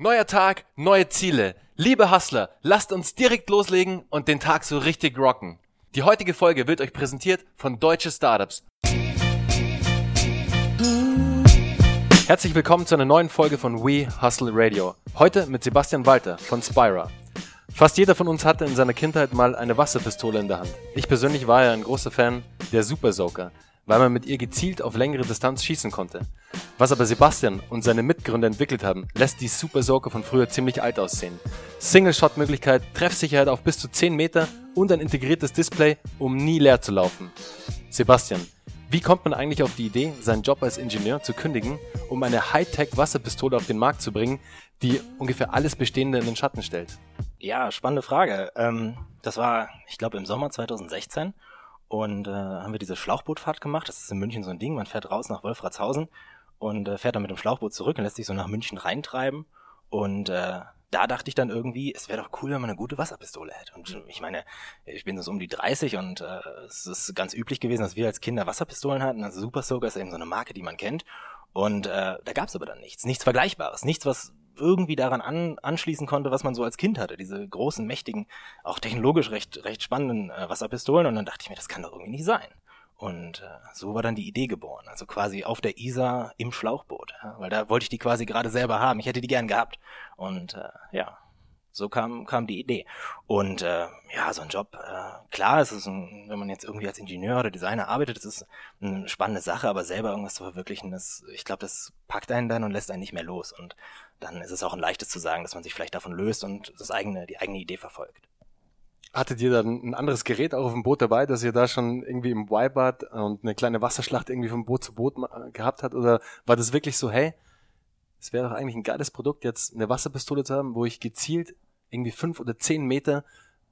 Neuer Tag, neue Ziele. Liebe Hustler, lasst uns direkt loslegen und den Tag so richtig rocken. Die heutige Folge wird euch präsentiert von Deutsche Startups. Herzlich willkommen zu einer neuen Folge von We Hustle Radio. Heute mit Sebastian Walter von Spira. Fast jeder von uns hatte in seiner Kindheit mal eine Wasserpistole in der Hand. Ich persönlich war ja ein großer Fan der Super Soaker weil man mit ihr gezielt auf längere Distanz schießen konnte. Was aber Sebastian und seine Mitgründer entwickelt haben, lässt die Super Soaker von früher ziemlich alt aussehen. Single-Shot-Möglichkeit, Treffsicherheit auf bis zu 10 Meter und ein integriertes Display, um nie leer zu laufen. Sebastian, wie kommt man eigentlich auf die Idee, seinen Job als Ingenieur zu kündigen, um eine Hightech-Wasserpistole auf den Markt zu bringen, die ungefähr alles Bestehende in den Schatten stellt? Ja, spannende Frage. Ähm, das war, ich glaube, im Sommer 2016 und äh, haben wir diese Schlauchbootfahrt gemacht. Das ist in München so ein Ding. Man fährt raus nach Wolfratshausen und äh, fährt dann mit dem Schlauchboot zurück und lässt sich so nach München reintreiben. Und äh, da dachte ich dann irgendwie, es wäre doch cool, wenn man eine gute Wasserpistole hätte. Und ich meine, ich bin so um die 30 und äh, es ist ganz üblich gewesen, dass wir als Kinder Wasserpistolen hatten. Also Super Soaker ist eben so eine Marke, die man kennt. Und äh, da gab es aber dann nichts, nichts Vergleichbares, nichts, was irgendwie daran an, anschließen konnte, was man so als Kind hatte. Diese großen, mächtigen, auch technologisch recht, recht spannenden äh, Wasserpistolen. Und dann dachte ich mir, das kann doch irgendwie nicht sein. Und äh, so war dann die Idee geboren. Also quasi auf der Isar im Schlauchboot. Ja? Weil da wollte ich die quasi gerade selber haben. Ich hätte die gern gehabt. Und äh, ja, so kam, kam die Idee. Und äh, ja, so ein Job, äh, klar, es ist ein, wenn man jetzt irgendwie als Ingenieur oder Designer arbeitet, das ist eine spannende Sache, aber selber irgendwas zu verwirklichen, das, ich glaube, das packt einen dann und lässt einen nicht mehr los. Und dann ist es auch ein leichtes zu sagen, dass man sich vielleicht davon löst und das eigene, die eigene Idee verfolgt. Hattet ihr dann ein anderes Gerät auch auf dem Boot dabei, dass ihr da schon irgendwie im Y-Bad und eine kleine Wasserschlacht irgendwie von Boot zu Boot gehabt habt? Oder war das wirklich so, hey, es wäre doch eigentlich ein geiles Produkt, jetzt eine Wasserpistole zu haben, wo ich gezielt irgendwie fünf oder zehn Meter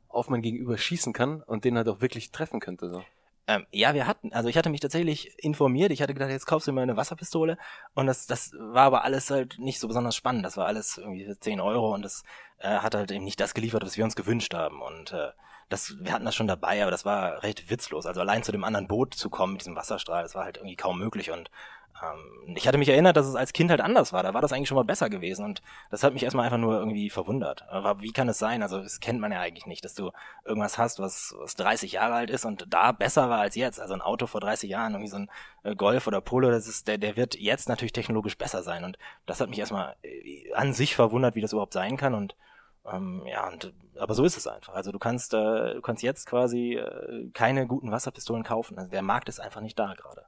auf mein Gegenüber schießen kann und den halt auch wirklich treffen könnte. So. Ähm, ja, wir hatten, also ich hatte mich tatsächlich informiert. Ich hatte gedacht, jetzt kaufst du mir eine Wasserpistole. Und das, das war aber alles halt nicht so besonders spannend. Das war alles irgendwie 10 Euro und das äh, hat halt eben nicht das geliefert, was wir uns gewünscht haben. Und äh, das, wir hatten das schon dabei, aber das war recht witzlos. Also allein zu dem anderen Boot zu kommen mit diesem Wasserstrahl, das war halt irgendwie kaum möglich. Und ich hatte mich erinnert, dass es als Kind halt anders war. Da war das eigentlich schon mal besser gewesen und das hat mich erstmal einfach nur irgendwie verwundert. Aber wie kann es sein? Also das kennt man ja eigentlich nicht, dass du irgendwas hast, was, was 30 Jahre alt ist und da besser war als jetzt. Also ein Auto vor 30 Jahren, irgendwie so ein äh, Golf oder Polo, das ist, der, der wird jetzt natürlich technologisch besser sein und das hat mich erstmal äh, an sich verwundert, wie das überhaupt sein kann und ähm, ja, und aber so ist es einfach. Also du kannst, äh, du kannst jetzt quasi äh, keine guten Wasserpistolen kaufen. Also der Markt ist einfach nicht da gerade.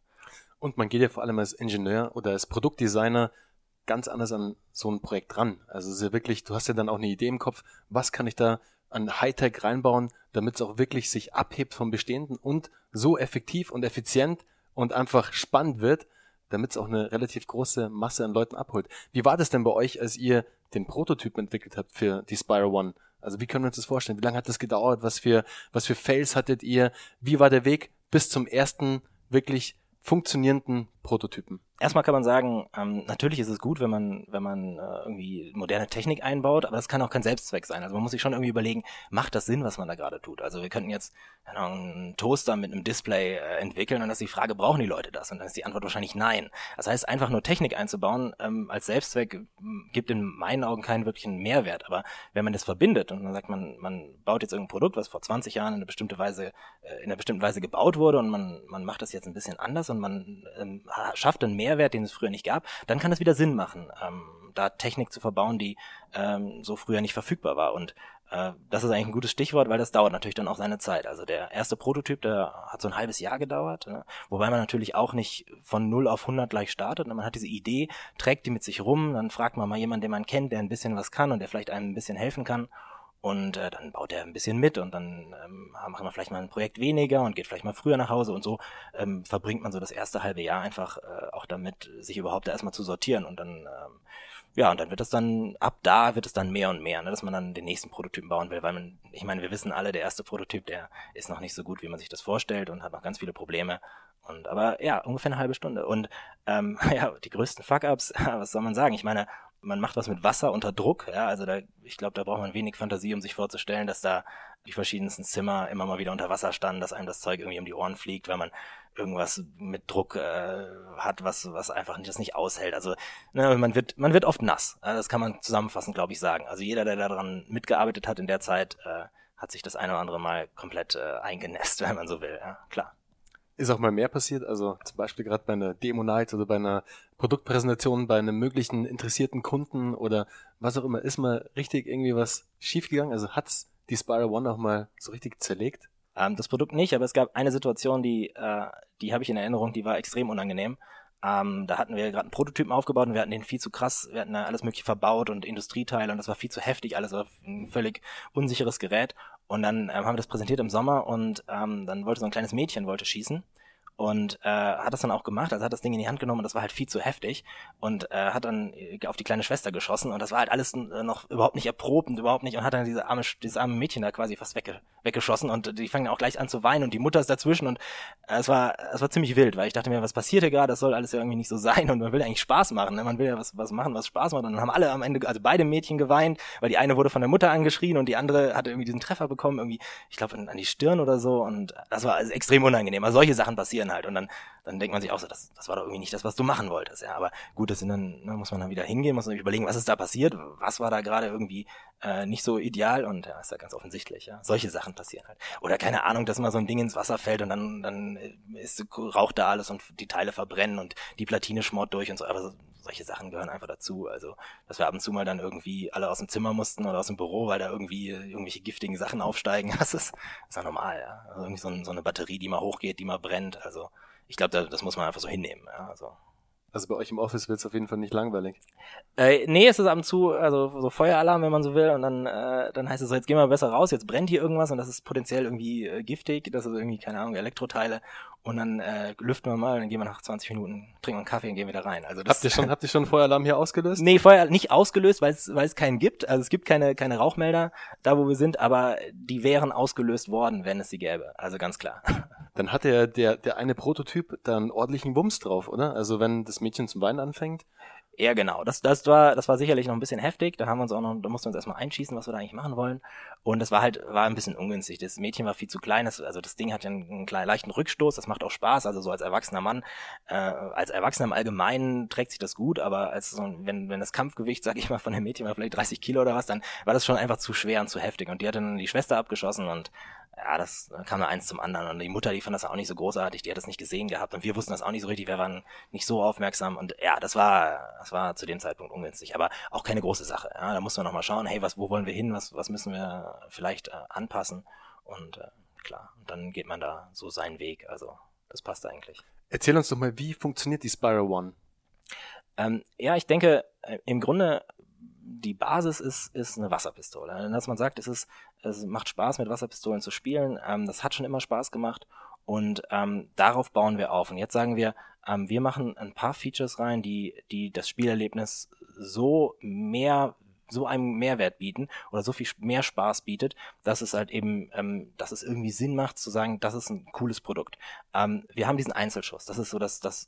Und man geht ja vor allem als Ingenieur oder als Produktdesigner ganz anders an so ein Projekt ran. Also es ist ja wirklich, du hast ja dann auch eine Idee im Kopf, was kann ich da an Hightech reinbauen, damit es auch wirklich sich abhebt vom Bestehenden und so effektiv und effizient und einfach spannend wird, damit es auch eine relativ große Masse an Leuten abholt. Wie war das denn bei euch, als ihr den Prototypen entwickelt habt für die Spyro One? Also wie können wir uns das vorstellen? Wie lange hat das gedauert? Was für, was für Fails hattet ihr? Wie war der Weg bis zum ersten wirklich funktionierenden Prototypen? Erstmal kann man sagen, ähm, natürlich ist es gut, wenn man, wenn man äh, irgendwie moderne Technik einbaut, aber das kann auch kein Selbstzweck sein. Also man muss sich schon irgendwie überlegen, macht das Sinn, was man da gerade tut? Also wir könnten jetzt know, einen Toaster mit einem Display äh, entwickeln und dann ist die Frage, brauchen die Leute das? Und dann ist die Antwort wahrscheinlich nein. Das heißt, einfach nur Technik einzubauen ähm, als Selbstzweck gibt in meinen Augen keinen wirklichen Mehrwert. Aber wenn man das verbindet und dann sagt man, man baut jetzt irgendein Produkt, was vor 20 Jahren in einer bestimmten Weise, äh, in einer bestimmten Weise gebaut wurde und man, man macht das jetzt ein bisschen anders und man ähm, schafft einen Mehrwert, den es früher nicht gab, dann kann es wieder Sinn machen, ähm, da Technik zu verbauen, die ähm, so früher nicht verfügbar war. Und äh, das ist eigentlich ein gutes Stichwort, weil das dauert natürlich dann auch seine Zeit. Also der erste Prototyp, der hat so ein halbes Jahr gedauert, ne? wobei man natürlich auch nicht von 0 auf 100 gleich startet. Man hat diese Idee, trägt die mit sich rum, dann fragt man mal jemanden, den man kennt, der ein bisschen was kann und der vielleicht einem ein bisschen helfen kann. Und äh, dann baut er ein bisschen mit und dann ähm, macht man vielleicht mal ein Projekt weniger und geht vielleicht mal früher nach Hause und so ähm, verbringt man so das erste halbe Jahr einfach äh, auch damit, sich überhaupt erstmal zu sortieren und dann ähm, ja, und dann wird es dann, ab da wird es dann mehr und mehr, ne, dass man dann den nächsten Prototypen bauen will, weil man, ich meine, wir wissen alle, der erste Prototyp, der ist noch nicht so gut, wie man sich das vorstellt und hat noch ganz viele Probleme. Und aber ja, ungefähr eine halbe Stunde. Und ähm, ja, die größten Fuck-ups, was soll man sagen? Ich meine, man macht was mit Wasser unter Druck, ja, also da, ich glaube, da braucht man wenig Fantasie, um sich vorzustellen, dass da die verschiedensten Zimmer immer mal wieder unter Wasser standen, dass einem das Zeug irgendwie um die Ohren fliegt, weil man irgendwas mit Druck äh, hat, was was einfach das nicht aushält. Also ne, man wird man wird oft nass. Das kann man zusammenfassend, glaube ich, sagen. Also jeder, der daran mitgearbeitet hat in der Zeit, äh, hat sich das eine oder andere Mal komplett äh, eingenässt, wenn man so will. Ja, klar. Ist auch mal mehr passiert, also zum Beispiel gerade bei einer Demo Night oder bei einer Produktpräsentation bei einem möglichen interessierten Kunden oder was auch immer, ist mal richtig irgendwie was schiefgegangen? Also hat's die Spiral One auch mal so richtig zerlegt? Ähm, das Produkt nicht, aber es gab eine Situation, die, äh, die habe ich in Erinnerung, die war extrem unangenehm. Ähm, da hatten wir gerade einen Prototypen aufgebaut und wir hatten den viel zu krass, wir hatten da alles mögliche verbaut und Industrieteile und das war viel zu heftig, alles war ein völlig unsicheres Gerät. Und dann ähm, haben wir das präsentiert im Sommer und ähm, dann wollte so ein kleines Mädchen wollte schießen und äh, hat das dann auch gemacht, also hat das Ding in die Hand genommen und das war halt viel zu heftig und äh, hat dann äh, auf die kleine Schwester geschossen und das war halt alles äh, noch überhaupt nicht erprobt und überhaupt nicht und hat dann diese arme, dieses arme Mädchen da quasi fast wegge weggeschossen und die fangen auch gleich an zu weinen und die Mutter ist dazwischen und äh, es war es war ziemlich wild, weil ich dachte mir, was passiert hier gerade, das soll alles ja irgendwie nicht so sein und man will eigentlich Spaß machen, ne? man will ja was, was machen, was Spaß macht und dann haben alle am Ende, also beide Mädchen geweint, weil die eine wurde von der Mutter angeschrien und die andere hatte irgendwie diesen Treffer bekommen, irgendwie, ich glaube an die Stirn oder so und das war also extrem unangenehm, also solche Sachen passieren halt und dann dann denkt man sich auch so, das, das war doch irgendwie nicht das, was du machen wolltest. Ja, aber gut, das sind dann, ne, muss man dann wieder hingehen, muss man sich überlegen, was ist da passiert, was war da gerade irgendwie äh, nicht so ideal und ja, ist ja ganz offensichtlich, ja. Solche Sachen passieren halt. Oder keine Ahnung, dass mal so ein Ding ins Wasser fällt und dann, dann ist, raucht da alles und die Teile verbrennen und die Platine schmort durch und so, aber so, solche Sachen gehören einfach dazu. Also, dass wir ab und zu mal dann irgendwie alle aus dem Zimmer mussten oder aus dem Büro, weil da irgendwie irgendwelche giftigen Sachen aufsteigen, das ist, das ist ja normal, ja. Also irgendwie so, ein, so eine Batterie, die mal hochgeht, die mal brennt, also ich glaube, da, das muss man einfach so hinnehmen. Ja, also. Also bei euch im Office wird es auf jeden Fall nicht langweilig. Äh, nee, es ist ab und zu, also so Feueralarm, wenn man so will, und dann, äh, dann heißt es so, jetzt gehen wir besser raus, jetzt brennt hier irgendwas und das ist potenziell irgendwie äh, giftig, das ist irgendwie, keine Ahnung, Elektroteile. Und dann äh, lüften wir mal, dann gehen wir nach 20 Minuten, trinken einen Kaffee und gehen wieder rein. Also das, habt ihr schon, habt ihr schon Feueralarm hier ausgelöst? Nee, Feuer nicht ausgelöst, weil es weil es keinen gibt. Also es gibt keine keine Rauchmelder da, wo wir sind, aber die wären ausgelöst worden, wenn es sie gäbe. Also ganz klar. dann hat der, der, der eine Prototyp dann ordentlichen Wumms drauf, oder? Also wenn das Mädchen zum Weinen anfängt. Ja, genau. Das, das war, das war sicherlich noch ein bisschen heftig. Da haben wir uns auch noch, da mussten wir uns erstmal einschießen, was wir da eigentlich machen wollen. Und das war halt, war ein bisschen ungünstig. Das Mädchen war viel zu klein. Das, also das Ding hat ja einen, einen kleinen, leichten Rückstoß. Das macht auch Spaß. Also so als erwachsener Mann, äh, als Erwachsener im Allgemeinen trägt sich das gut. Aber als so, wenn, wenn das Kampfgewicht, sag ich mal, von dem Mädchen war vielleicht 30 Kilo oder was, dann war das schon einfach zu schwer und zu heftig. Und die hat dann die Schwester abgeschossen und ja, das kam da eins zum anderen. Und die Mutter, die fand das auch nicht so großartig, die hat das nicht gesehen gehabt. Und wir wussten das auch nicht so richtig, wir waren nicht so aufmerksam. Und ja, das war, das war zu dem Zeitpunkt ungünstig. Aber auch keine große Sache. Ja, da mussten wir nochmal schauen, hey, was, wo wollen wir hin, was, was müssen wir vielleicht äh, anpassen. Und äh, klar, und dann geht man da so seinen Weg. Also das passt eigentlich. Erzähl uns doch mal, wie funktioniert die Spiral One? Ähm, ja, ich denke, äh, im Grunde die Basis ist, ist eine Wasserpistole. Dass man sagt, es ist, es macht Spaß, mit Wasserpistolen zu spielen. Ähm, das hat schon immer Spaß gemacht und ähm, darauf bauen wir auf. Und jetzt sagen wir, ähm, wir machen ein paar Features rein, die, die das Spielerlebnis so mehr so einen Mehrwert bieten oder so viel mehr Spaß bietet, dass es halt eben, ähm, dass es irgendwie Sinn macht zu sagen, das ist ein cooles Produkt. Ähm, wir haben diesen Einzelschuss. Das ist so das, das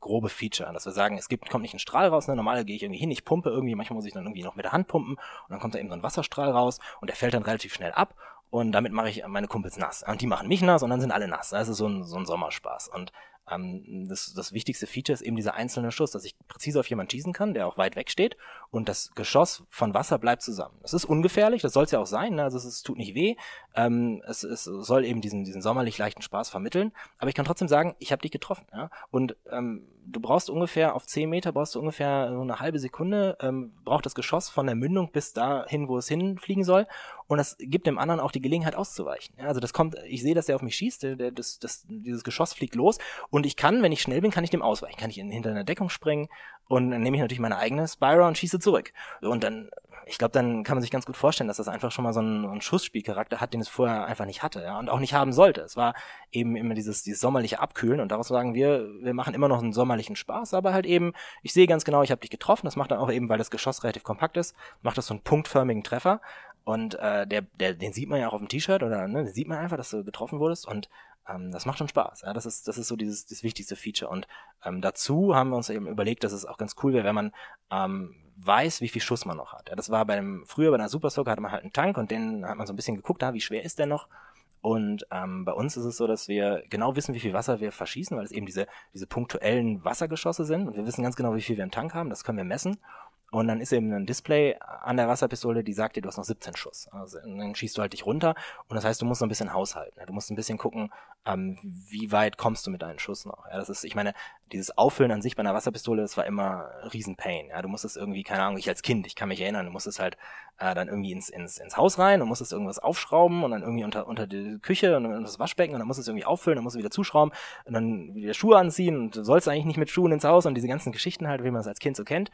grobe Feature, dass wir sagen, es gibt, kommt nicht ein Strahl raus, ne? normal gehe ich irgendwie hin, ich pumpe irgendwie, manchmal muss ich dann irgendwie noch mit der Hand pumpen und dann kommt da eben so ein Wasserstrahl raus und der fällt dann relativ schnell ab und damit mache ich meine Kumpels nass. Und die machen mich nass und dann sind alle nass. Das ist so ein, so ein Sommerspaß. Und ähm, das, das wichtigste Feature ist eben dieser einzelne Schuss, dass ich präzise auf jemanden schießen kann, der auch weit weg steht und das Geschoss von Wasser bleibt zusammen. Das ist ungefährlich, das soll es ja auch sein, ne? also es, es, tut nicht weh, ähm, es, es soll eben diesen, diesen sommerlich leichten Spaß vermitteln, aber ich kann trotzdem sagen, ich habe dich getroffen. Ja? Und ähm, du brauchst ungefähr, auf 10 Meter brauchst du ungefähr so eine halbe Sekunde, ähm, braucht das Geschoss von der Mündung bis dahin, wo es hinfliegen soll und das gibt dem anderen auch die Gelegenheit auszuweichen. Ja? Also das kommt, ich sehe, dass der auf mich schießt, der, der, das, das, dieses Geschoss fliegt los und ich kann, wenn ich schnell bin, kann ich dem ausweichen. Kann ich in, hinter einer Deckung springen und dann nehme ich natürlich meine eigene Spyro und schieße zurück. Und dann, ich glaube, dann kann man sich ganz gut vorstellen, dass das einfach schon mal so einen, einen Schussspielcharakter hat, den es vorher einfach nicht hatte ja, und auch nicht haben sollte. Es war eben immer dieses, dieses sommerliche Abkühlen und daraus sagen wir, wir machen immer noch einen sommerlichen Spaß, aber halt eben, ich sehe ganz genau, ich habe dich getroffen. Das macht dann auch eben, weil das Geschoss relativ kompakt ist, macht das so einen punktförmigen Treffer Und äh, der, der, den sieht man ja auch auf dem T-Shirt oder ne, den sieht man einfach, dass du getroffen wurdest und ähm, das macht schon Spaß. Ja? Das ist, das ist so dieses das wichtigste Feature. Und ähm, dazu haben wir uns eben überlegt, dass es auch ganz cool wäre, wenn man ähm, weiß, wie viel Schuss man noch hat. Ja, das war bei dem, früher bei einer Super Soaker hatte man halt einen Tank und den hat man so ein bisschen geguckt, da, wie schwer ist der noch? Und ähm, bei uns ist es so, dass wir genau wissen, wie viel Wasser wir verschießen, weil es eben diese, diese punktuellen Wassergeschosse sind. Und wir wissen ganz genau, wie viel wir im Tank haben. Das können wir messen. Und dann ist eben ein Display an der Wasserpistole, die sagt dir, du hast noch 17 Schuss. Also dann schießt du halt dich runter und das heißt, du musst so ein bisschen haushalten. Du musst ein bisschen gucken, ähm, wie weit kommst du mit deinen Schuss noch. Ja, das ist, ich meine, dieses Auffüllen an sich bei einer Wasserpistole, das war immer riesen Pain. Ja, du musstest irgendwie, keine Ahnung, ich als Kind, ich kann mich erinnern, du musstest halt äh, dann irgendwie ins, ins, ins Haus rein und musstest irgendwas aufschrauben und dann irgendwie unter, unter die Küche und unter das Waschbecken und dann musstest du irgendwie auffüllen, dann musst du wieder zuschrauben und dann wieder Schuhe anziehen und du sollst eigentlich nicht mit Schuhen ins Haus und diese ganzen Geschichten halt, wie man es als Kind so kennt.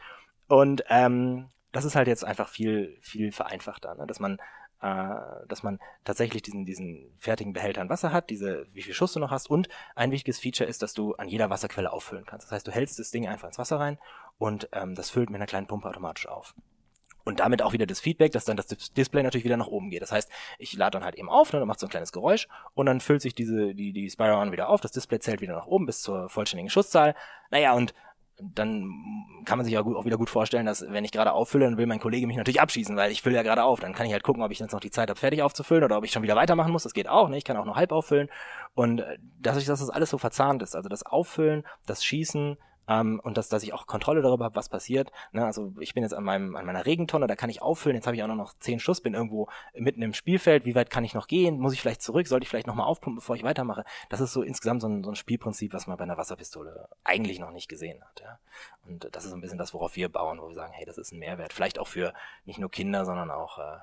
Und ähm, das ist halt jetzt einfach viel, viel vereinfachter, ne? dass man äh, dass man tatsächlich diesen, diesen fertigen Behälter an Wasser hat, diese, wie viel Schuss du noch hast und ein wichtiges Feature ist, dass du an jeder Wasserquelle auffüllen kannst. Das heißt, du hältst das Ding einfach ins Wasser rein und ähm, das füllt mit einer kleinen Pumpe automatisch auf. Und damit auch wieder das Feedback, dass dann das Display natürlich wieder nach oben geht. Das heißt, ich lade dann halt eben auf, ne, dann macht so ein kleines Geräusch und dann füllt sich diese, die, die Spyro wieder auf, das Display zählt wieder nach oben bis zur vollständigen Schusszahl. Naja, und dann kann man sich auch, wieder gut vorstellen, dass wenn ich gerade auffülle, dann will mein Kollege mich natürlich abschießen, weil ich fülle ja gerade auf. Dann kann ich halt gucken, ob ich jetzt noch die Zeit habe, fertig aufzufüllen oder ob ich schon wieder weitermachen muss. Das geht auch, ne? Ich kann auch nur halb auffüllen. Und äh, dadurch, dass das alles so verzahnt ist, also das Auffüllen, das Schießen, ähm, und dass, dass ich auch Kontrolle darüber habe, was passiert. Ne? Also ich bin jetzt an, meinem, an meiner Regentonne, da kann ich auffüllen, jetzt habe ich auch noch zehn Schuss, bin irgendwo mitten im Spielfeld, wie weit kann ich noch gehen, muss ich vielleicht zurück, sollte ich vielleicht nochmal aufpumpen, bevor ich weitermache. Das ist so insgesamt so ein, so ein Spielprinzip, was man bei einer Wasserpistole eigentlich noch nicht gesehen hat. Ja? Und das ist so ein bisschen das, worauf wir bauen, wo wir sagen, hey, das ist ein Mehrwert. Vielleicht auch für nicht nur Kinder, sondern auch äh,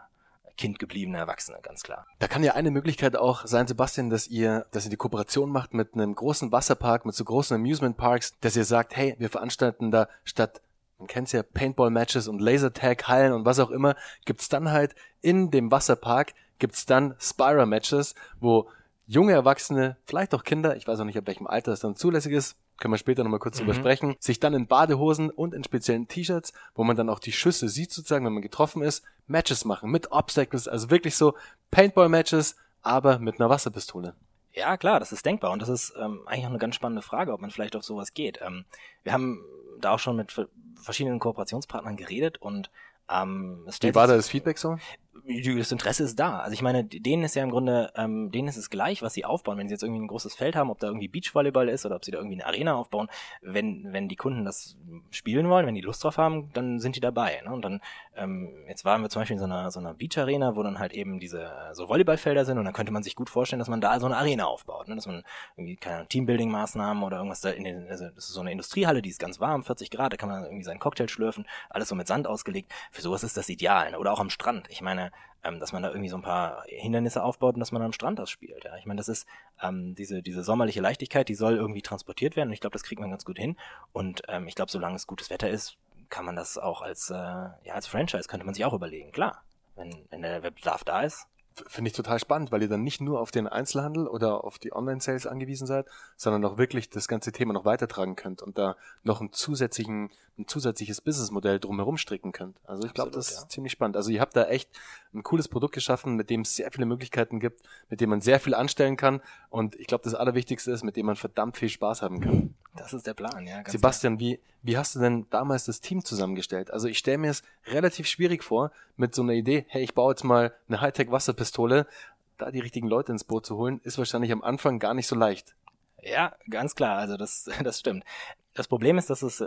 Kind gebliebene Erwachsene, ganz klar. Da kann ja eine Möglichkeit auch sein, Sebastian, dass ihr, dass ihr die Kooperation macht mit einem großen Wasserpark, mit so großen Amusement Parks, dass ihr sagt, hey, wir veranstalten da statt man kennt's ja, Paintball-Matches und Lasertag-Hallen und was auch immer, gibt's dann halt in dem Wasserpark, gibt's dann Spira-Matches, wo junge Erwachsene, vielleicht auch Kinder, ich weiß auch nicht, ab welchem Alter es dann zulässig ist, können wir später nochmal kurz mhm. drüber sprechen, sich dann in Badehosen und in speziellen T-Shirts, wo man dann auch die Schüsse sieht sozusagen, wenn man getroffen ist, Matches machen mit Obstacles, also wirklich so Paintball-Matches, aber mit einer Wasserpistole. Ja, klar, das ist denkbar und das ist ähm, eigentlich auch eine ganz spannende Frage, ob man vielleicht auf sowas geht. Ähm, wir haben da auch schon mit verschiedenen Kooperationspartnern geredet und ähm, Wie war da das Feedback so? Das Interesse ist da. Also ich meine, denen ist ja im Grunde, ähm, denen ist es gleich, was sie aufbauen. Wenn sie jetzt irgendwie ein großes Feld haben, ob da irgendwie Beachvolleyball ist oder ob sie da irgendwie eine Arena aufbauen, wenn, wenn die Kunden das spielen wollen, wenn die Lust drauf haben, dann sind die dabei. Ne? Und dann, ähm, jetzt waren wir zum Beispiel in so einer, so einer Beach-Arena, wo dann halt eben diese so Volleyballfelder sind und dann könnte man sich gut vorstellen, dass man da so eine Arena aufbaut. Ne? Dass man irgendwie, keine Teambuilding-Maßnahmen oder irgendwas da in den, also das ist so eine Industriehalle, die ist ganz warm, 40 Grad, da kann man irgendwie seinen Cocktail schlürfen, alles so mit Sand ausgelegt. Für sowas ist das ideal. Ne? Oder auch am Strand. Ich meine, ähm, dass man da irgendwie so ein paar Hindernisse aufbaut und dass man am Strand das spielt. Ja. Ich meine, das ist ähm, diese, diese sommerliche Leichtigkeit, die soll irgendwie transportiert werden und ich glaube, das kriegt man ganz gut hin. Und ähm, ich glaube, solange es gutes Wetter ist, kann man das auch als, äh, ja, als Franchise, könnte man sich auch überlegen. Klar, wenn, wenn der Bedarf da ist, finde ich total spannend, weil ihr dann nicht nur auf den Einzelhandel oder auf die Online-Sales angewiesen seid, sondern auch wirklich das ganze Thema noch weitertragen könnt und da noch einen zusätzlichen, ein zusätzliches Businessmodell drumherum stricken könnt. Also ich glaube, das ist ja. ziemlich spannend. Also ihr habt da echt ein cooles Produkt geschaffen, mit dem es sehr viele Möglichkeiten gibt, mit dem man sehr viel anstellen kann und ich glaube, das Allerwichtigste ist, mit dem man verdammt viel Spaß haben kann. Das ist der Plan, ja. Sebastian, wie, wie hast du denn damals das Team zusammengestellt? Also ich stelle mir es relativ schwierig vor, mit so einer Idee, hey, ich baue jetzt mal eine Hightech-Wasserpistole, da die richtigen Leute ins Boot zu holen, ist wahrscheinlich am Anfang gar nicht so leicht. Ja, ganz klar, also das, das stimmt. Das Problem ist, dass es,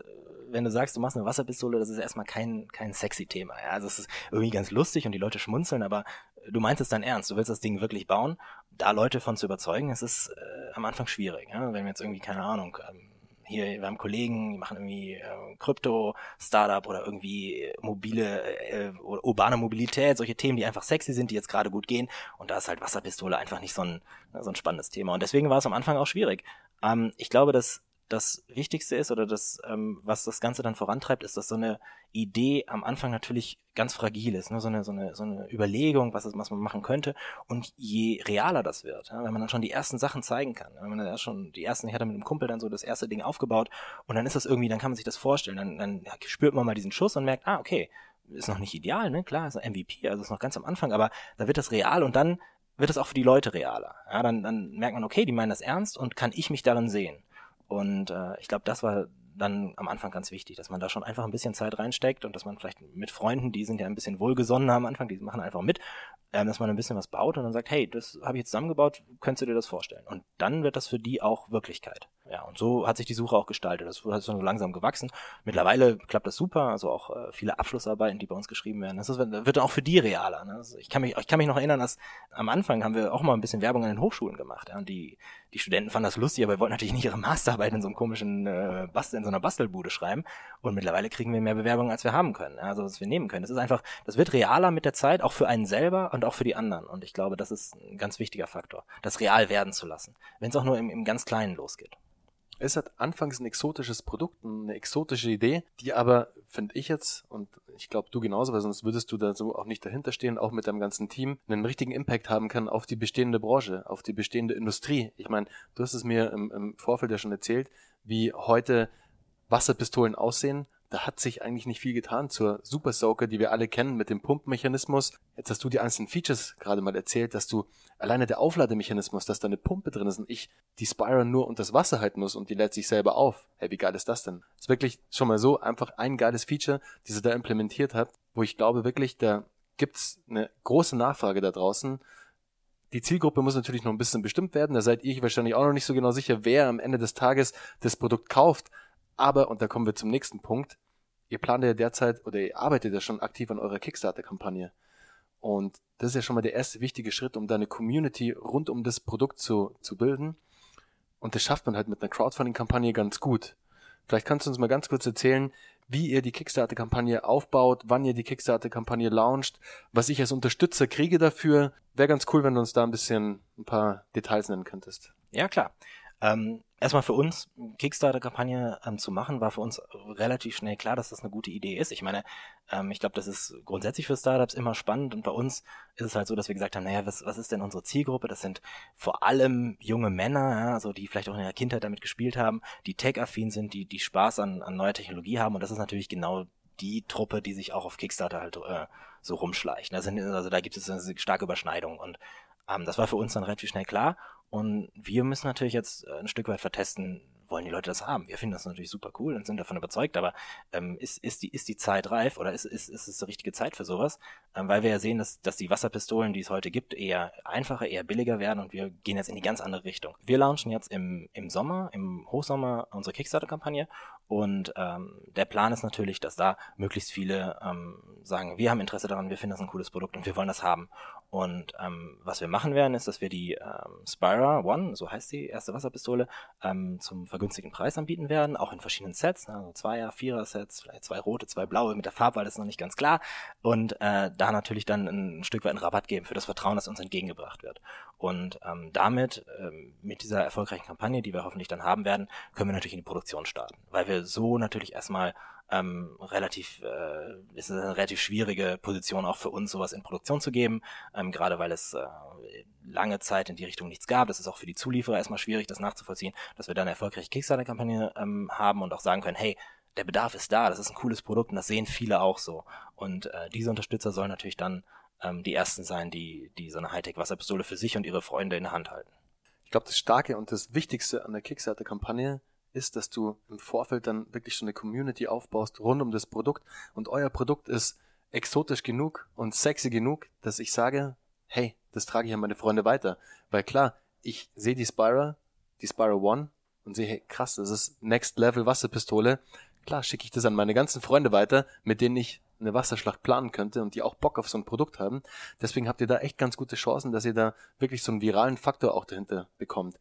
wenn du sagst, du machst eine Wasserpistole, das ist erstmal kein, kein sexy Thema. Ja? Also es ist irgendwie ganz lustig und die Leute schmunzeln, aber du meinst es dann ernst, du willst das Ding wirklich bauen. Da Leute von zu überzeugen, es ist äh, am Anfang schwierig. Ja? Wenn wir jetzt irgendwie, keine Ahnung, ähm, hier, wir haben Kollegen, die machen irgendwie äh, Krypto-Startup oder irgendwie mobile, äh, urbane Mobilität, solche Themen, die einfach sexy sind, die jetzt gerade gut gehen. Und da ist halt Wasserpistole einfach nicht so ein, so ein spannendes Thema. Und deswegen war es am Anfang auch schwierig. Ähm, ich glaube, dass das Wichtigste ist oder das, ähm, was das Ganze dann vorantreibt, ist, dass so eine Idee am Anfang natürlich ganz fragil ist, ne? so, eine, so, eine, so eine Überlegung, was, was man machen könnte. Und je realer das wird, ja? wenn man dann schon die ersten Sachen zeigen kann, wenn man dann schon die ersten, ich hatte mit einem Kumpel dann so das erste Ding aufgebaut und dann ist das irgendwie, dann kann man sich das vorstellen, dann, dann spürt man mal diesen Schuss und merkt, ah, okay, ist noch nicht ideal, ne? Klar, ist ein MVP, also ist noch ganz am Anfang, aber da wird das real und dann wird es auch für die Leute realer. Ja, dann, dann merkt man, okay, die meinen das ernst und kann ich mich darin sehen. Und äh, ich glaube, das war dann am Anfang ganz wichtig, dass man da schon einfach ein bisschen Zeit reinsteckt und dass man vielleicht mit Freunden, die sind ja ein bisschen wohlgesonnener am Anfang, die machen einfach mit, ähm, dass man ein bisschen was baut und dann sagt, hey, das habe ich jetzt zusammengebaut, könntest du dir das vorstellen? Und dann wird das für die auch Wirklichkeit. Ja, und so hat sich die Suche auch gestaltet. Das ist so langsam gewachsen. Mittlerweile klappt das super, also auch äh, viele Abschlussarbeiten, die bei uns geschrieben werden. Das ist, wird dann auch für die realer. Ne? Also ich, kann mich, ich kann mich noch erinnern, dass am Anfang haben wir auch mal ein bisschen Werbung an den Hochschulen gemacht. Ja? Und die, die Studenten fanden das lustig, aber wir wollten natürlich nicht ihre Masterarbeit in so einem komischen äh, Bastel, in so einer Bastelbude schreiben. Und mittlerweile kriegen wir mehr Bewerbungen, als wir haben können. Ja? Also was wir nehmen können. Das ist einfach, das wird realer mit der Zeit, auch für einen selber und auch für die anderen. Und ich glaube, das ist ein ganz wichtiger Faktor, das real werden zu lassen. Wenn es auch nur im, im ganz Kleinen losgeht. Es hat anfangs ein exotisches Produkt, eine exotische Idee, die aber, finde ich jetzt, und ich glaube du genauso, weil sonst würdest du da so auch nicht dahinter stehen, auch mit deinem ganzen Team, einen richtigen Impact haben kann auf die bestehende Branche, auf die bestehende Industrie. Ich meine, du hast es mir im, im Vorfeld ja schon erzählt, wie heute Wasserpistolen aussehen da hat sich eigentlich nicht viel getan zur Super Soaker, die wir alle kennen mit dem Pumpmechanismus. Jetzt hast du die einzelnen Features gerade mal erzählt, dass du alleine der Auflademechanismus, dass da eine Pumpe drin ist und ich die Spire nur unter das Wasser halten muss und die lädt sich selber auf. Hey, wie geil ist das denn? Ist wirklich schon mal so einfach ein geiles Feature, die sie da implementiert hat, wo ich glaube wirklich, da gibt's eine große Nachfrage da draußen. Die Zielgruppe muss natürlich noch ein bisschen bestimmt werden. Da seid ihr wahrscheinlich auch noch nicht so genau sicher, wer am Ende des Tages das Produkt kauft. Aber, und da kommen wir zum nächsten Punkt, ihr plant ja derzeit oder ihr arbeitet ja schon aktiv an eurer Kickstarter-Kampagne. Und das ist ja schon mal der erste wichtige Schritt, um deine Community rund um das Produkt zu, zu bilden. Und das schafft man halt mit einer Crowdfunding-Kampagne ganz gut. Vielleicht kannst du uns mal ganz kurz erzählen, wie ihr die Kickstarter-Kampagne aufbaut, wann ihr die Kickstarter-Kampagne launcht, was ich als Unterstützer kriege dafür. Wäre ganz cool, wenn du uns da ein bisschen ein paar Details nennen könntest. Ja, klar. Ähm, erstmal für uns, Kickstarter-Kampagne ähm, zu machen, war für uns relativ schnell klar, dass das eine gute Idee ist. Ich meine, ähm, ich glaube, das ist grundsätzlich für Startups immer spannend und bei uns ist es halt so, dass wir gesagt haben, naja, was, was ist denn unsere Zielgruppe? Das sind vor allem junge Männer, ja, also die vielleicht auch in ihrer Kindheit damit gespielt haben, die tech-affin sind, die, die Spaß an, an neuer Technologie haben und das ist natürlich genau die Truppe, die sich auch auf Kickstarter halt äh, so rumschleicht. Also, also da gibt es eine starke Überschneidung und ähm, das war für uns dann relativ schnell klar und wir müssen natürlich jetzt äh, ein Stück weit vertesten, wollen die Leute das haben? Wir finden das natürlich super cool und sind davon überzeugt, aber ähm, ist, ist, die, ist die Zeit reif oder ist, ist, ist es die richtige Zeit für sowas? Ähm, weil wir ja sehen, dass, dass die Wasserpistolen, die es heute gibt, eher einfacher, eher billiger werden und wir gehen jetzt in die ganz andere Richtung. Wir launchen jetzt im, im Sommer, im Hochsommer unsere Kickstarter-Kampagne und ähm, der Plan ist natürlich, dass da möglichst viele ähm, sagen, wir haben Interesse daran, wir finden das ein cooles Produkt und wir wollen das haben. Und ähm, was wir machen werden, ist, dass wir die ähm, Spira One, so heißt die erste Wasserpistole, ähm, zum vergünstigten Preis anbieten werden, auch in verschiedenen Sets, ne, also Zweier, Vierer Sets, vielleicht zwei rote, zwei blaue, mit der Farbwahl ist noch nicht ganz klar. Und äh, da natürlich dann ein Stück weit einen Rabatt geben für das Vertrauen, das uns entgegengebracht wird. Und ähm, damit, ähm, mit dieser erfolgreichen Kampagne, die wir hoffentlich dann haben werden, können wir natürlich in die Produktion starten. Weil wir so natürlich erstmal ähm, relativ, äh, ist eine relativ schwierige Position auch für uns, sowas in Produktion zu geben, ähm, gerade weil es äh, lange Zeit in die Richtung nichts gab. Das ist auch für die Zulieferer erstmal schwierig, das nachzuvollziehen, dass wir dann eine erfolgreiche Kickstarter-Kampagne ähm, haben und auch sagen können, hey, der Bedarf ist da, das ist ein cooles Produkt und das sehen viele auch so. Und äh, diese Unterstützer sollen natürlich dann ähm, die ersten sein, die, die so eine Hightech-Wasserpistole für sich und ihre Freunde in der Hand halten. Ich glaube, das Starke und das Wichtigste an der Kickstarter-Kampagne ist, dass du im Vorfeld dann wirklich so eine Community aufbaust rund um das Produkt und euer Produkt ist exotisch genug und sexy genug, dass ich sage, hey, das trage ich an meine Freunde weiter. Weil klar, ich sehe die Spira, die Spira One und sehe, hey, krass, das ist Next Level Wasserpistole. Klar, schicke ich das an meine ganzen Freunde weiter, mit denen ich eine Wasserschlacht planen könnte und die auch Bock auf so ein Produkt haben. Deswegen habt ihr da echt ganz gute Chancen, dass ihr da wirklich so einen viralen Faktor auch dahinter bekommt.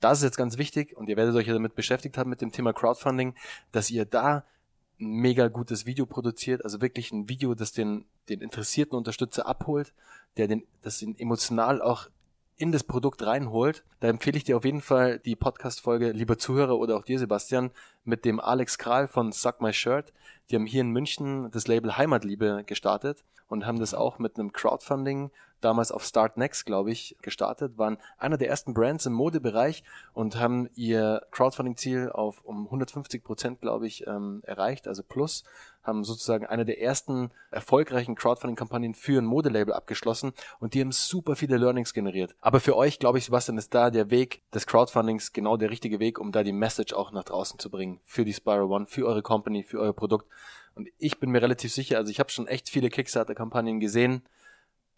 Das ist jetzt ganz wichtig und ihr werdet euch ja damit beschäftigt haben mit dem Thema Crowdfunding, dass ihr da ein mega gutes Video produziert, also wirklich ein Video, das den, den interessierten Unterstützer abholt, der den, das ihn emotional auch in das Produkt reinholt, da empfehle ich dir auf jeden Fall die Podcast-Folge, lieber Zuhörer oder auch dir, Sebastian, mit dem Alex Kral von Suck My Shirt. Die haben hier in München das Label Heimatliebe gestartet und haben das auch mit einem Crowdfunding damals auf Start Next, glaube ich, gestartet, waren einer der ersten Brands im Modebereich und haben ihr Crowdfunding-Ziel auf um 150 Prozent, glaube ich, ähm, erreicht, also plus, haben sozusagen eine der ersten erfolgreichen Crowdfunding-Kampagnen für ein Modelabel abgeschlossen und die haben super viele Learnings generiert. Aber für euch, glaube ich, Sebastian, ist da der Weg des Crowdfundings genau der richtige Weg, um da die Message auch nach draußen zu bringen. Für die Spiral One, für eure Company, für euer Produkt. Und ich bin mir relativ sicher, also ich habe schon echt viele Kickstarter-Kampagnen gesehen,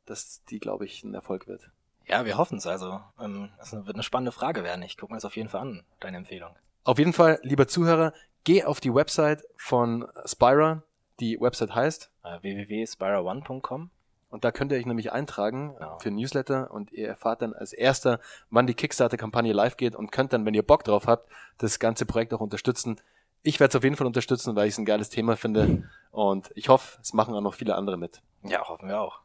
dass die, glaube ich, ein Erfolg wird. Ja, wir hoffen es. Also, ähm, das wird eine spannende Frage werden. Ich gucke mir das auf jeden Fall an, deine Empfehlung. Auf jeden Fall, lieber Zuhörer, geh auf die Website von Spira. Die Website heißt äh, www.spira1.com. Und da könnt ihr euch nämlich eintragen genau. für Newsletter und ihr erfahrt dann als erster, wann die Kickstarter-Kampagne live geht und könnt dann, wenn ihr Bock drauf habt, das ganze Projekt auch unterstützen. Ich werde es auf jeden Fall unterstützen, weil ich es ein geiles Thema finde und ich hoffe, es machen auch noch viele andere mit. Ja, hoffen wir auch.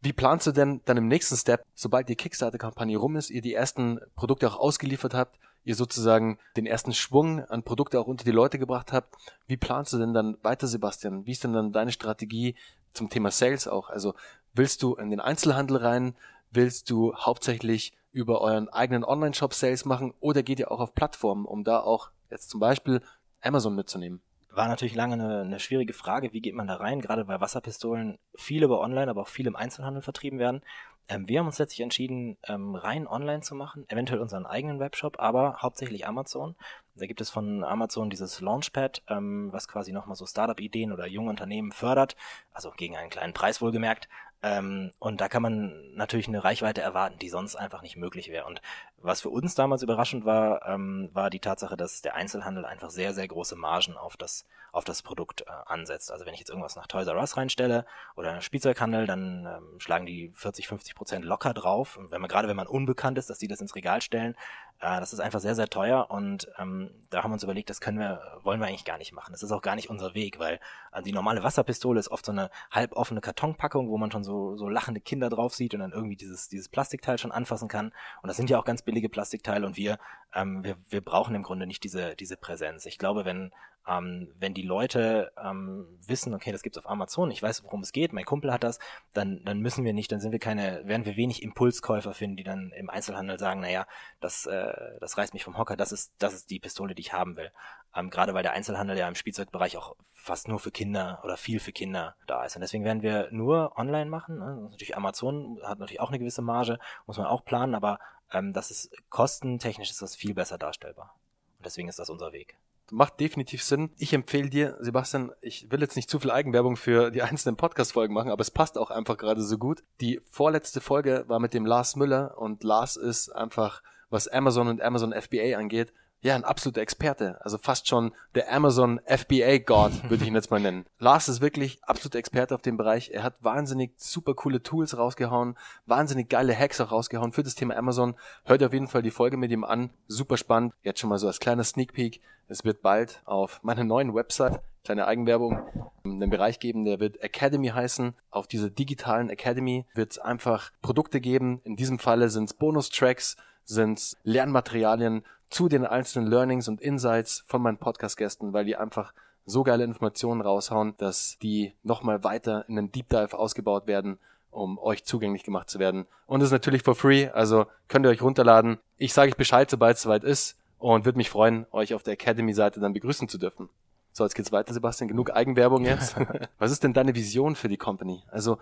Wie planst du denn dann im nächsten Step, sobald die Kickstarter-Kampagne rum ist, ihr die ersten Produkte auch ausgeliefert habt, ihr sozusagen den ersten Schwung an Produkte auch unter die Leute gebracht habt. Wie planst du denn dann weiter, Sebastian? Wie ist denn dann deine Strategie zum Thema Sales auch? Also willst du in den Einzelhandel rein? Willst du hauptsächlich über euren eigenen Online-Shop Sales machen oder geht ihr auch auf Plattformen, um da auch jetzt zum Beispiel Amazon mitzunehmen? War natürlich lange eine, eine schwierige Frage, wie geht man da rein, gerade weil Wasserpistolen viel über Online, aber auch viel im Einzelhandel vertrieben werden. Ähm, wir haben uns letztlich entschieden, ähm, rein online zu machen, eventuell unseren eigenen Webshop, aber hauptsächlich Amazon. Da gibt es von Amazon dieses Launchpad, ähm, was quasi nochmal so Startup-Ideen oder junge Unternehmen fördert, also gegen einen kleinen Preis wohlgemerkt. Ähm, und da kann man natürlich eine Reichweite erwarten, die sonst einfach nicht möglich wäre. Und was für uns damals überraschend war, ähm, war die Tatsache, dass der Einzelhandel einfach sehr, sehr große Margen auf das, auf das Produkt äh, ansetzt. Also wenn ich jetzt irgendwas nach Toys R Us reinstelle oder Spielzeughandel, dann ähm, schlagen die 40, 50 Prozent locker drauf. Und wenn man, gerade wenn man unbekannt ist, dass die das ins Regal stellen, äh, das ist einfach sehr, sehr teuer. Und ähm, da haben wir uns überlegt, das können wir, wollen wir eigentlich gar nicht machen. Das ist auch gar nicht unser Weg, weil äh, die normale Wasserpistole ist oft so eine halboffene Kartonpackung, wo man schon so, so lachende Kinder drauf sieht und dann irgendwie dieses, dieses Plastikteil schon anfassen kann. Und das sind ja auch ganz billige Plastikteile und wir, ähm, wir, wir brauchen im Grunde nicht diese, diese Präsenz. Ich glaube, wenn ähm, wenn die Leute ähm, wissen, okay, das gibt's auf Amazon, ich weiß, worum es geht, mein Kumpel hat das, dann, dann müssen wir nicht, dann sind wir keine, werden wir wenig Impulskäufer finden, die dann im Einzelhandel sagen, naja, das, äh, das reißt mich vom Hocker, das ist, das ist die Pistole, die ich haben will. Ähm, Gerade weil der Einzelhandel ja im Spielzeugbereich auch fast nur für Kinder oder viel für Kinder da ist. Und deswegen werden wir nur online machen. Ne? Natürlich Amazon hat natürlich auch eine gewisse Marge, muss man auch planen, aber ähm, das ist kostentechnisch ist das viel besser darstellbar. Und deswegen ist das unser Weg macht definitiv Sinn. Ich empfehle dir, Sebastian, ich will jetzt nicht zu viel Eigenwerbung für die einzelnen Podcast-Folgen machen, aber es passt auch einfach gerade so gut. Die vorletzte Folge war mit dem Lars Müller und Lars ist einfach, was Amazon und Amazon FBA angeht, ja, ein absoluter Experte. Also fast schon der Amazon FBA God, würde ich ihn jetzt mal nennen. Lars ist wirklich absoluter Experte auf dem Bereich. Er hat wahnsinnig super coole Tools rausgehauen, wahnsinnig geile Hacks auch rausgehauen für das Thema Amazon. Hört auf jeden Fall die Folge mit ihm an. Super spannend. Jetzt schon mal so als kleiner Sneak Peek. Es wird bald auf meiner neuen Website, kleine Eigenwerbung, einen Bereich geben, der wird Academy heißen. Auf dieser digitalen Academy wird es einfach Produkte geben. In diesem Falle sind es Bonustracks, sind es Lernmaterialien zu den einzelnen Learnings und Insights von meinen Podcast-Gästen, weil die einfach so geile Informationen raushauen, dass die nochmal weiter in einen Deep Dive ausgebaut werden, um euch zugänglich gemacht zu werden. Und es ist natürlich for free, also könnt ihr euch runterladen. Ich sage euch Bescheid, sobald es soweit ist und würde mich freuen, euch auf der Academy-Seite dann begrüßen zu dürfen. So, jetzt geht's weiter, Sebastian. Genug Eigenwerbung jetzt. Was ist denn deine Vision für die Company? Also,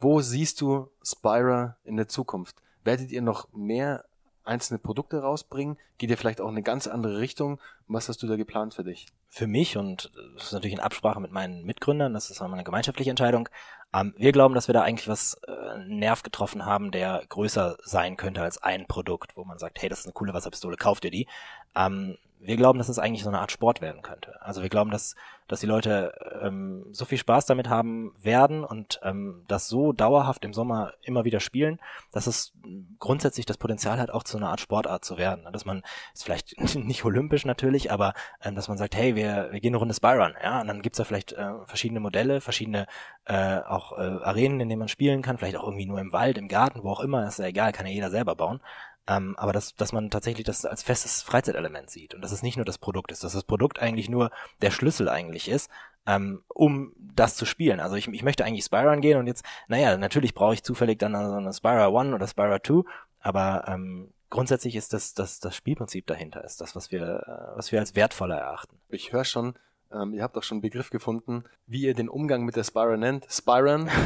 wo siehst du Spira in der Zukunft? Werdet ihr noch mehr einzelne Produkte rausbringen? Geht ihr vielleicht auch in eine ganz andere Richtung? Was hast du da geplant für dich? Für mich, und das ist natürlich in Absprache mit meinen Mitgründern, das ist eine gemeinschaftliche Entscheidung, ähm, wir glauben, dass wir da eigentlich was äh, Nerv getroffen haben, der größer sein könnte als ein Produkt, wo man sagt, hey, das ist eine coole Wasserpistole, kauft ihr die? Ähm, wir glauben, dass es eigentlich so eine Art Sport werden könnte. Also wir glauben, dass, dass die Leute ähm, so viel Spaß damit haben werden und ähm, das so dauerhaft im Sommer immer wieder spielen, dass es grundsätzlich das Potenzial hat, auch zu einer Art Sportart zu werden. Dass man, ist vielleicht nicht olympisch natürlich, aber ähm, dass man sagt, hey, wir, wir gehen eine Runde Spyrun, ja, und dann gibt's da vielleicht äh, verschiedene Modelle, verschiedene äh, auch äh, Arenen, in denen man spielen kann, vielleicht auch irgendwie nur im Wald, im Garten, wo auch immer, ist ja egal, kann ja jeder selber bauen. Ähm, aber dass, dass man tatsächlich das als festes Freizeitelement sieht und dass es nicht nur das Produkt ist, dass das Produkt eigentlich nur der Schlüssel eigentlich ist, ähm, um das zu spielen. Also ich, ich möchte eigentlich Spyro gehen und jetzt, naja, natürlich brauche ich zufällig dann so eine Spyro 1 oder Spyro 2, aber ähm, grundsätzlich ist das, das das Spielprinzip dahinter, ist das, was wir, äh, was wir als wertvoller erachten. Ich höre schon, Ähm, ihr habt auch schon einen Begriff gefunden, wie ihr den Umgang mit der Spira nennt. Spiron.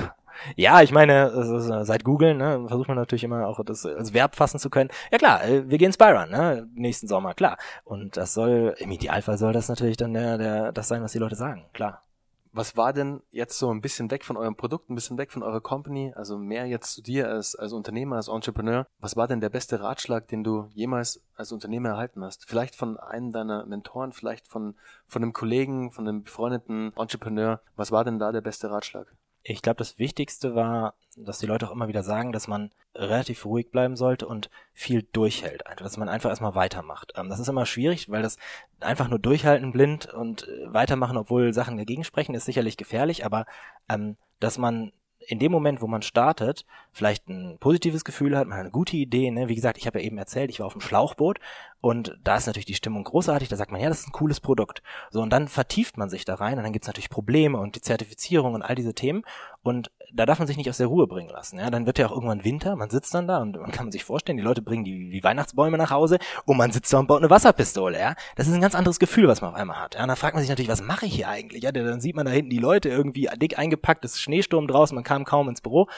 Ja, ich meine, ist, seit Google ne, versucht man natürlich immer auch das als Verb fassen zu können. Ja klar, äh, wir gehen Spyron, ne, nächsten Sommer, klar. Und das soll, im Idealfall soll das natürlich dann der, der, das sein, was die Leute sagen, klar. Was war denn jetzt so ein bisschen weg von eurem Produkt, ein bisschen weg von eurer Company, also mehr jetzt zu dir als, als Unternehmer, als Entrepreneur? Was war denn der beste Ratschlag, den du jemals als Unternehmer erhalten hast? Vielleicht von einem deiner Mentoren, vielleicht von, von einem Kollegen, von einem befreundeten Entrepreneur. Was war denn da der beste Ratschlag? Ich glaube, das Wichtigste war, dass die Leute auch immer wieder sagen, dass man relativ ruhig bleiben sollte und viel durchhält. Also, dass man einfach erstmal weitermacht. Ähm, das ist immer schwierig, weil das einfach nur durchhalten blind und äh, weitermachen, obwohl Sachen dagegen sprechen, ist sicherlich gefährlich, aber ähm, dass man in dem Moment, wo man startet, vielleicht ein positives Gefühl hat, man hat eine gute Idee. Ne? Wie gesagt, ich habe ja eben erzählt, ich war auf dem Schlauchboot und da ist natürlich die Stimmung großartig. Da sagt man, ja, das ist ein cooles Produkt. So, und dann vertieft man sich da rein und dann gibt's natürlich Probleme und die Zertifizierung und all diese Themen. Und da darf man sich nicht aus der Ruhe bringen lassen. Ja, dann wird ja auch irgendwann Winter, man sitzt dann da und man kann sich vorstellen, die Leute bringen die, die Weihnachtsbäume nach Hause und man sitzt da und baut eine Wasserpistole. Ja, das ist ein ganz anderes Gefühl, was man auf einmal hat. Ja, und dann fragt man sich natürlich, was mache ich hier eigentlich? Ja, dann sieht man da hinten die Leute irgendwie dick eingepackt, es ist Schneesturm draußen, man kam kaum ins Büro.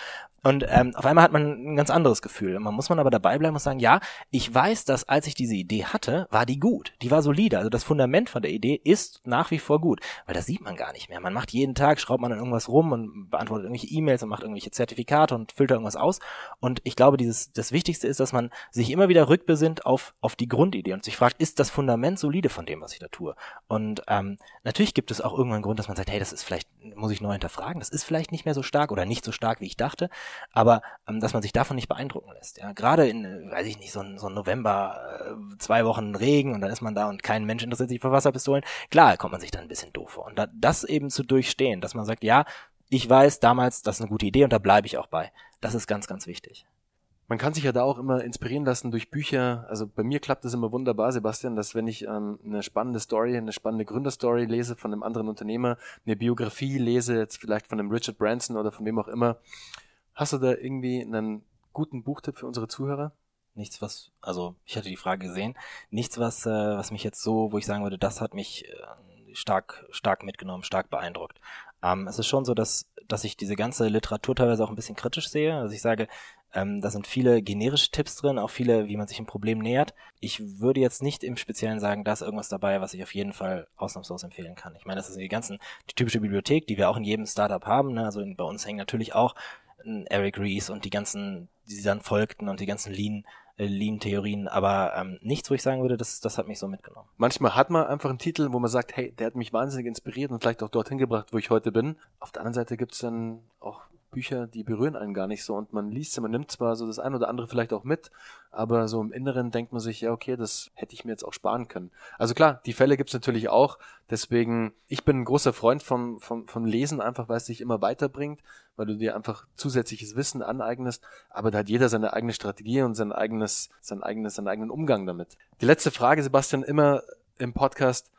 Und ähm, auf einmal hat man ein ganz anderes Gefühl. Man muss man aber dabei bleiben und sagen, ja, ich weiß, dass als ich diese Idee hatte, war die gut. Die war solide. Also das Fundament von der Idee ist nach wie vor gut. Weil das sieht man gar nicht mehr. Man macht jeden Tag, schraubt man dann irgendwas rum und beantwortet irgendwelche E-Mails und macht irgendwelche Zertifikate und da irgendwas aus. Und ich glaube, dieses, das Wichtigste ist, dass man sich immer wieder rückbesinnt auf, auf die Grundidee und sich fragt, ist das Fundament solide von dem, was ich da tue? Und ähm, natürlich gibt es auch irgendwann einen Grund, dass man sagt, hey, das ist vielleicht, muss ich neu hinterfragen, das ist vielleicht nicht mehr so stark oder nicht so stark, wie ich dachte aber ähm, dass man sich davon nicht beeindrucken lässt. Ja, gerade in, äh, weiß ich nicht, so ein, so ein November, äh, zwei Wochen Regen und dann ist man da und kein Mensch interessiert sich für Wasserpistolen. Klar, kommt man sich dann ein bisschen doof vor. Und da, das eben zu durchstehen, dass man sagt, ja, ich weiß damals, das ist eine gute Idee und da bleibe ich auch bei. Das ist ganz, ganz wichtig. Man kann sich ja da auch immer inspirieren lassen durch Bücher. Also bei mir klappt das immer wunderbar, Sebastian, dass wenn ich ähm, eine spannende Story, eine spannende Gründerstory lese von einem anderen Unternehmer, eine Biografie lese, jetzt vielleicht von einem Richard Branson oder von wem auch immer, Hast du da irgendwie einen guten Buchtipp für unsere Zuhörer? Nichts, was, also ich hatte die Frage gesehen, nichts, was, äh, was mich jetzt so, wo ich sagen würde, das hat mich äh, stark, stark mitgenommen, stark beeindruckt. Ähm, es ist schon so, dass, dass ich diese ganze Literatur teilweise auch ein bisschen kritisch sehe. Also ich sage, ähm, da sind viele generische Tipps drin, auch viele, wie man sich ein Problem nähert. Ich würde jetzt nicht im Speziellen sagen, da ist irgendwas dabei, was ich auf jeden Fall ausnahmslos empfehlen kann. Ich meine, das ist die ganzen, die typische Bibliothek, die wir auch in jedem Startup haben. Ne? Also in, bei uns hängen natürlich auch Eric Rees und die ganzen, die dann folgten und die ganzen Lean, Lean-Theorien, aber ähm, nichts, wo ich sagen würde, das, das hat mich so mitgenommen. Manchmal hat man einfach einen Titel, wo man sagt, hey, der hat mich wahnsinnig inspiriert und vielleicht auch dorthin gebracht, wo ich heute bin. Auf der anderen Seite gibt's dann auch Bücher, die berühren einen gar nicht so und man liest sie, man nimmt zwar so das ein oder andere vielleicht auch mit, aber so im Inneren denkt man sich, ja, okay, das hätte ich mir jetzt auch sparen können. Also klar, die Fälle gibt's natürlich auch, deswegen, ich bin ein großer Freund vom, vom, vom Lesen, einfach weil es dich immer weiterbringt, weil du dir einfach zusätzliches Wissen aneignest, aber da hat jeder seine eigene Strategie und sein eigenes, sein eigenes, seinen eigenen Umgang damit. Die letzte Frage, Sebastian, immer im Podcast,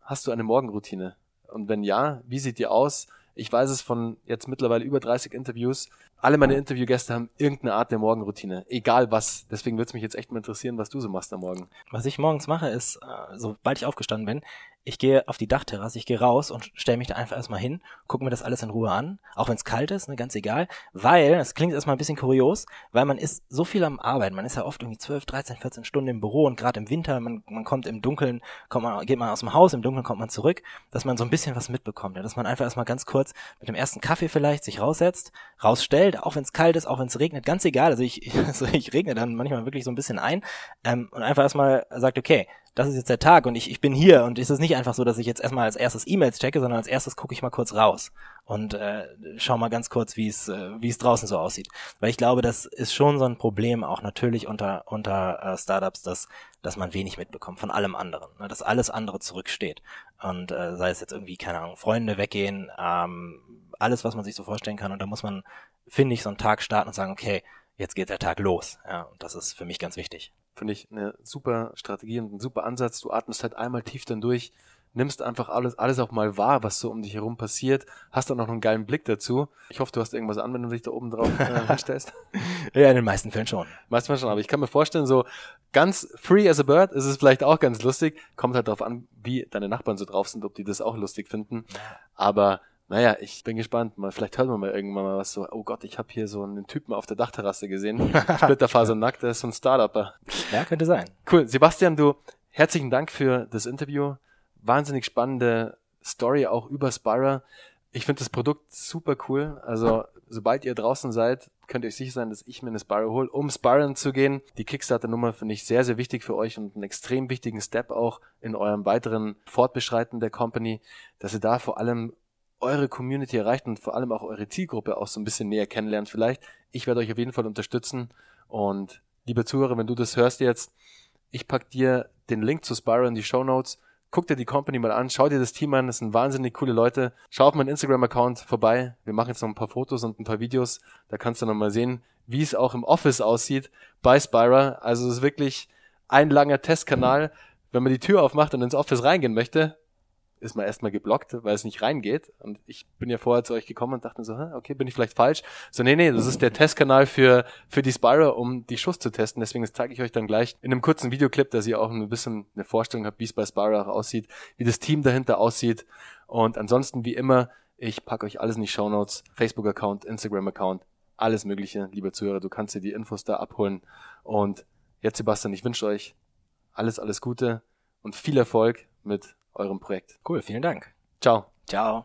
hast du eine Morgenroutine? Und wenn ja, wie sieht die aus? Ich weiß es von jetzt mittlerweile über 30 Interviews. Alle meine Interviewgäste haben irgendeine Art der Morgenroutine, egal was. Deswegen würde es mich jetzt echt mal interessieren, was du so machst am Morgen. Was ich morgens mache, ist, äh, sobald ich aufgestanden bin, ich gehe auf die Dachterrasse, ich gehe raus und stelle mich da einfach erstmal hin, gucke mir das alles in Ruhe an, auch wenn es kalt ist, ne, ganz egal, weil, das klingt erstmal ein bisschen kurios, weil man ist so viel am Arbeiten, man ist ja oft irgendwie 12, 13, 14 Stunden im Büro und gerade im Winter, man, man kommt im Dunkeln, kommt man, geht man aus dem Haus, im Dunkeln kommt man zurück, dass man so ein bisschen was mitbekommt, ja, dass man einfach erstmal ganz kurz mit dem ersten Kaffee vielleicht sich raussetzt, rausstellt, auch wenn es kalt ist, auch wenn es regnet, ganz egal, also ich, also ich regne dann manchmal wirklich so ein bisschen ein ähm, und einfach erstmal sagt, okay, das ist jetzt der Tag und ich, ich bin hier und es ist nicht einfach so, dass ich jetzt erstmal als erstes E-Mails checke, sondern als erstes gucke ich mal kurz raus und äh, schau mal ganz kurz, wie es äh, wie es draußen so aussieht, weil ich glaube, das ist schon so ein Problem auch natürlich unter unter äh, Startups, dass dass man wenig mitbekommt von allem anderen, ne, dass alles andere zurücksteht. Und äh, sei es jetzt irgendwie keine Ahnung Freunde weggehen, ähm, alles was man sich so vorstellen kann. Und da muss man finde ich so einen Tag starten und sagen, okay, jetzt geht der Tag los, ja und das ist für mich ganz wichtig finde ich eine super Strategie und ein super Ansatz. Du atmest halt einmal tief dann durch, nimmst einfach alles, alles auch mal wahr, was so um dich herum passiert, hast dann noch einen geilen Blick dazu. Ich hoffe, du hast irgendwas an, wenn du dich da oben drauf äh, hinstellst. ja, in den meisten Fällen schon. Meistens schon, aber ich kann mir vorstellen, so ganz free as a bird ist es vielleicht auch ganz lustig. Kommt halt darauf an, wie deine Nachbarn so drauf sind, ob die das auch lustig finden. Aber naja, ich bin gespannt. Mal, vielleicht hört man mal irgendwann mal was so, oh Gott, ich habe hier so einen Typen auf der Dachterrasse gesehen. Splitterfaser nackt, der ist so ein Startupper. Ja, könnte sein. Cool. Sebastian, du, herzlichen Dank für das Interview. Wahnsinnig spannende Story auch über Spira. Ich finde das Produkt super cool. Also, sobald ihr draußen seid, könnt ihr euch sicher sein, dass ich mir eine Spira hole, um Spiren zu gehen. Die Kickstarter-Nummer finde ich sehr, sehr wichtig für euch und einen extrem wichtigen Step auch in eurem weiteren Fortbeschreiten der Company, dass ihr da vor allem eure Community erreicht und vor allem auch eure Zielgruppe auch so ein bisschen näher kennenlernt vielleicht. Ich werde euch auf jeden Fall unterstützen und liebe Zuhörer, wenn du das hörst jetzt, ich pack dir den Link zu Spyro in die Show Notes. Guck dir die Company mal an, schau dir das Team an, das sind wahnsinnig coole Leute. Schau auf meinen Instagram-Account vorbei. Wir machen jetzt noch ein paar Fotos und ein paar Videos. Da kannst du noch mal sehen, wie es auch im Office aussieht bei Spyra. Also es ist wirklich ein langer Testkanal. Wenn man die Tür aufmacht und ins Office reingehen möchte, ist man erstmal geblockt, weil es nicht reingeht. Und ich bin ja vorher zu euch gekommen und dachte so, okay, bin ich vielleicht falsch? So, nee, nee, das ist der Testkanal für, für die Spyro, um die Schuss zu testen. Deswegen zeige ich euch dann gleich in einem kurzen Videoclip, dass ihr auch ein bisschen eine Vorstellung habt, wie es bei Spyro auch aussieht, wie das Team dahinter aussieht. Und ansonsten, wie immer, ich packe euch alles in die Show Notes, Facebook-Account, Instagram-Account, alles Mögliche, lieber Zuhörer. Du kannst dir die Infos da abholen. Und jetzt, Sebastian, ich wünsche euch alles, alles Gute und viel Erfolg mit eurem Projekt. Cool, vielen Dank. Ciao. Ciao.